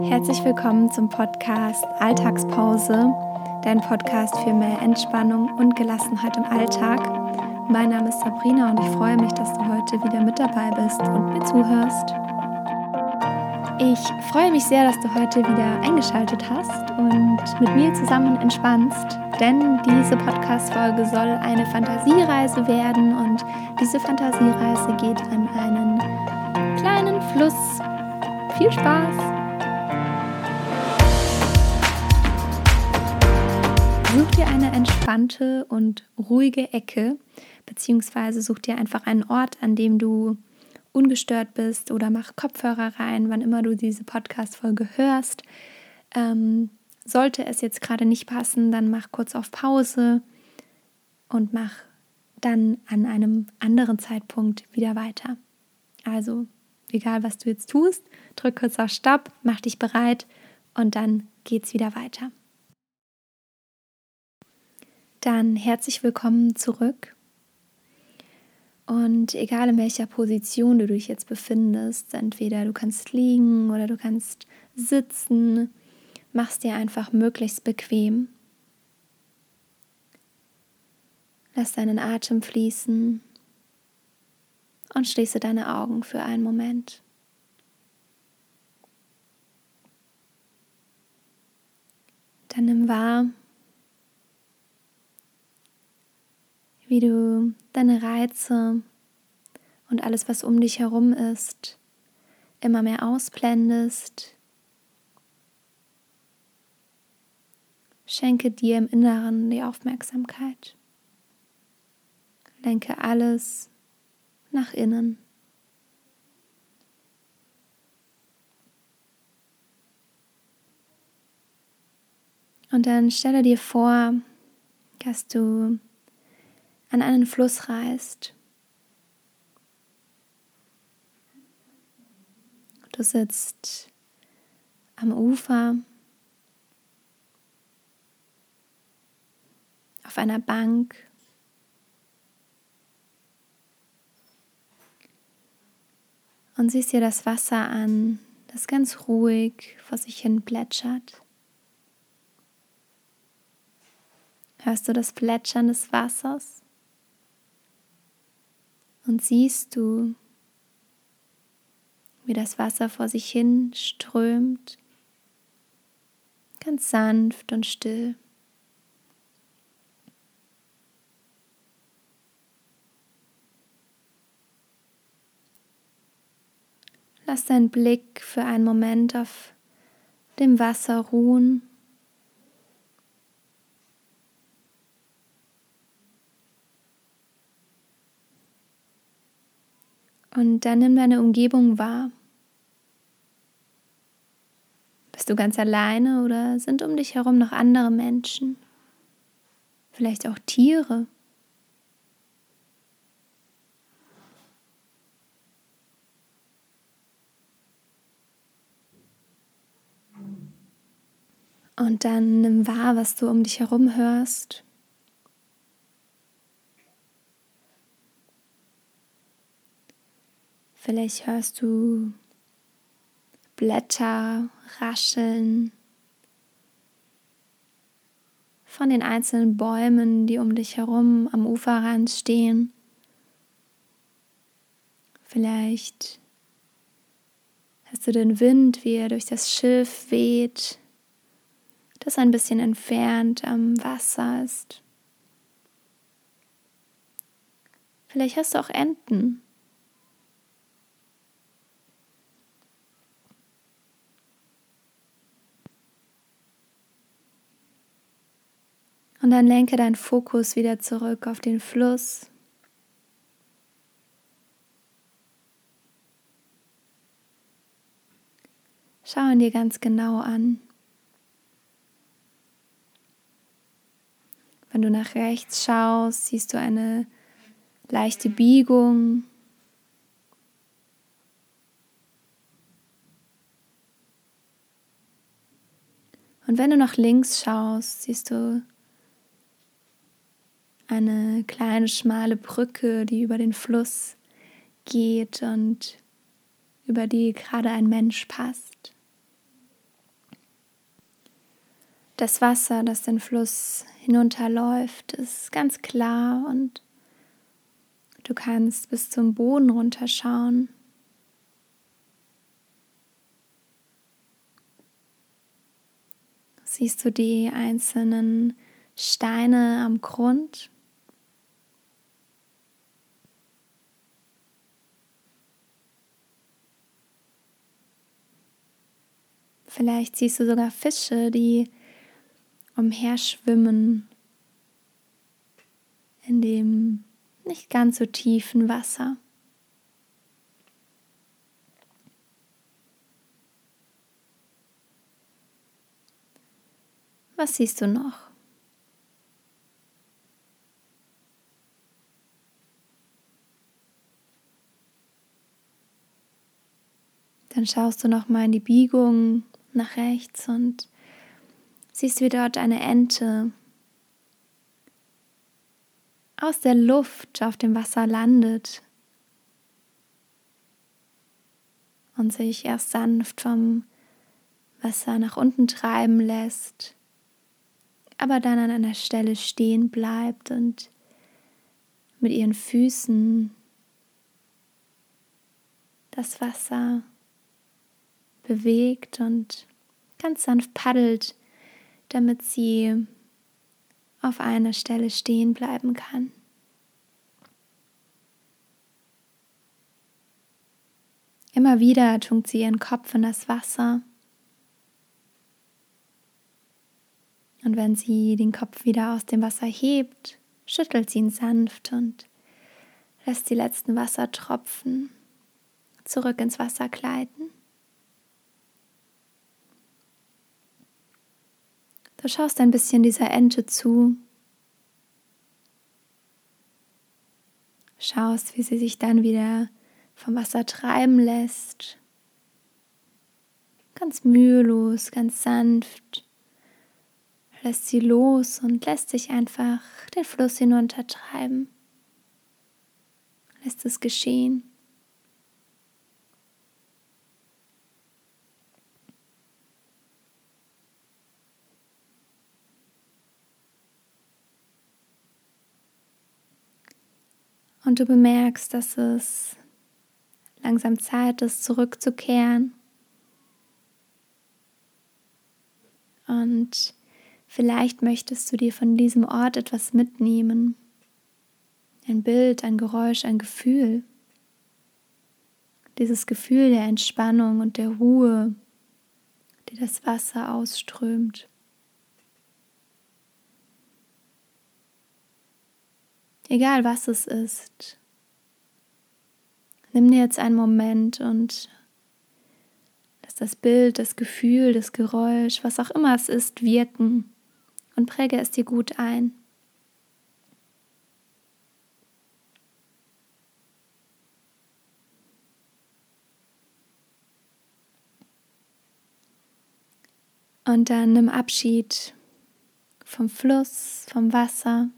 Herzlich willkommen zum Podcast Alltagspause, dein Podcast für mehr Entspannung und Gelassenheit im Alltag. Mein Name ist Sabrina und ich freue mich, dass du heute wieder mit dabei bist und mir zuhörst. Ich freue mich sehr, dass du heute wieder eingeschaltet hast und mit mir zusammen entspannst, denn diese Podcast-Folge soll eine Fantasiereise werden und diese Fantasiereise geht an einen kleinen Fluss. Viel Spaß! Such dir eine entspannte und ruhige Ecke, beziehungsweise such dir einfach einen Ort, an dem du ungestört bist oder mach Kopfhörer rein, wann immer du diese Podcast-Folge hörst. Ähm, sollte es jetzt gerade nicht passen, dann mach kurz auf Pause und mach dann an einem anderen Zeitpunkt wieder weiter. Also, egal was du jetzt tust, drück kurz auf Stopp, mach dich bereit und dann geht's wieder weiter. Dann herzlich willkommen zurück. Und egal in welcher Position du dich jetzt befindest, entweder du kannst liegen oder du kannst sitzen, machst dir einfach möglichst bequem. Lass deinen Atem fließen und schließe deine Augen für einen Moment. Dann nimm wahr, wie du deine Reize und alles, was um dich herum ist, immer mehr ausblendest. Schenke dir im Inneren die Aufmerksamkeit. Lenke alles nach innen. Und dann stelle dir vor, dass du an einen Fluss reist. Du sitzt am Ufer auf einer Bank. Und siehst dir das Wasser an, das ganz ruhig vor sich hin plätschert. Hörst du das Plätschern des Wassers? Und siehst du, wie das Wasser vor sich hin strömt, ganz sanft und still. Lass deinen Blick für einen Moment auf dem Wasser ruhen Und dann nimm deine Umgebung wahr. Bist du ganz alleine oder sind um dich herum noch andere Menschen? Vielleicht auch Tiere? Und dann nimm wahr, was du um dich herum hörst. Vielleicht hörst du Blätter rascheln von den einzelnen Bäumen, die um dich herum am Uferrand stehen. Vielleicht hörst du den Wind, wie er durch das Schilf weht, das ein bisschen entfernt am Wasser ist. Vielleicht hast du auch Enten, Und dann lenke deinen Fokus wieder zurück auf den Fluss. Schau ihn dir ganz genau an. Wenn du nach rechts schaust, siehst du eine leichte Biegung. Und wenn du nach links schaust, siehst du eine kleine schmale Brücke, die über den Fluss geht und über die gerade ein Mensch passt. Das Wasser, das den Fluss hinunterläuft, ist ganz klar und du kannst bis zum Boden runterschauen. Siehst du die einzelnen Steine am Grund? Vielleicht siehst du sogar Fische, die umherschwimmen in dem nicht ganz so tiefen Wasser. Was siehst du noch? Dann schaust du noch mal in die Biegung nach rechts und siehst, wie dort eine Ente aus der Luft auf dem Wasser landet und sich erst sanft vom Wasser nach unten treiben lässt, aber dann an einer Stelle stehen bleibt und mit ihren Füßen das Wasser bewegt und ganz sanft paddelt, damit sie auf einer Stelle stehen bleiben kann. Immer wieder tunkt sie ihren Kopf in das Wasser. Und wenn sie den Kopf wieder aus dem Wasser hebt, schüttelt sie ihn sanft und lässt die letzten Wassertropfen zurück ins Wasser gleiten. Du schaust ein bisschen dieser Ente zu. Schaust, wie sie sich dann wieder vom Wasser treiben lässt. Ganz mühelos, ganz sanft. Lässt sie los und lässt sich einfach den Fluss hinuntertreiben. Lässt es geschehen. Und du bemerkst, dass es langsam Zeit ist, zurückzukehren. Und vielleicht möchtest du dir von diesem Ort etwas mitnehmen. Ein Bild, ein Geräusch, ein Gefühl. Dieses Gefühl der Entspannung und der Ruhe, die das Wasser ausströmt. Egal was es ist. Nimm dir jetzt einen Moment und lass das Bild, das Gefühl, das Geräusch, was auch immer es ist, wirken und präge es dir gut ein. Und dann nimm Abschied vom Fluss, vom Wasser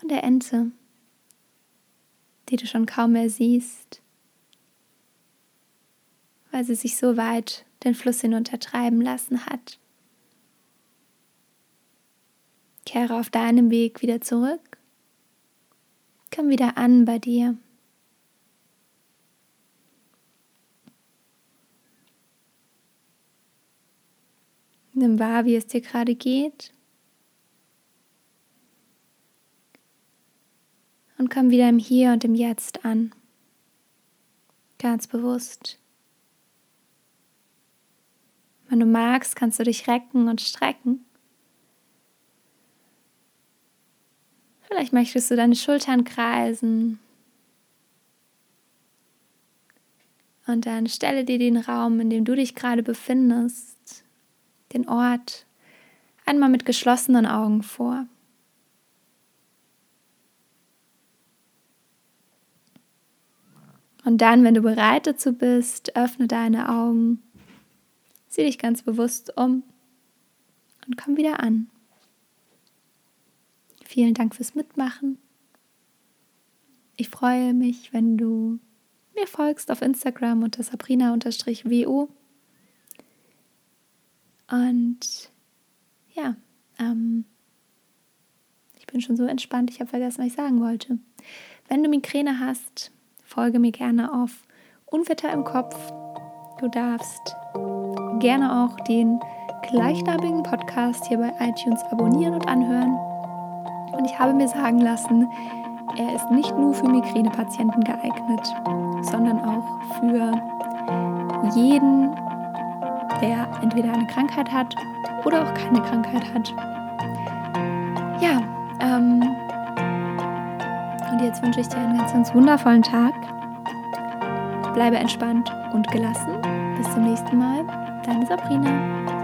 von der Ente, die du schon kaum mehr siehst, weil sie sich so weit den Fluss hinuntertreiben lassen hat. Kehre auf deinem Weg wieder zurück. Komm wieder an bei dir. Nimm wahr, wie es dir gerade geht. Und komm wieder im Hier und im Jetzt an. Ganz bewusst. Wenn du magst, kannst du dich recken und strecken. Vielleicht möchtest du deine Schultern kreisen. Und dann stelle dir den Raum, in dem du dich gerade befindest, den Ort, einmal mit geschlossenen Augen vor. Und dann, wenn du bereit dazu bist, öffne deine Augen, sieh dich ganz bewusst um und komm wieder an. Vielen Dank fürs Mitmachen. Ich freue mich, wenn du mir folgst auf Instagram unter sabrina-wo. Und ja, ähm, ich bin schon so entspannt, ich habe vergessen, was ich sagen wollte. Wenn du Migräne hast, folge mir gerne auf Unwetter im Kopf. Du darfst gerne auch den gleichnamigen Podcast hier bei iTunes abonnieren und anhören. Und ich habe mir sagen lassen, er ist nicht nur für Migränepatienten geeignet, sondern auch für jeden, der entweder eine Krankheit hat oder auch keine Krankheit hat. Und jetzt wünsche ich dir einen ganz, ganz wundervollen Tag. Bleibe entspannt und gelassen. Bis zum nächsten Mal. Deine Sabrina.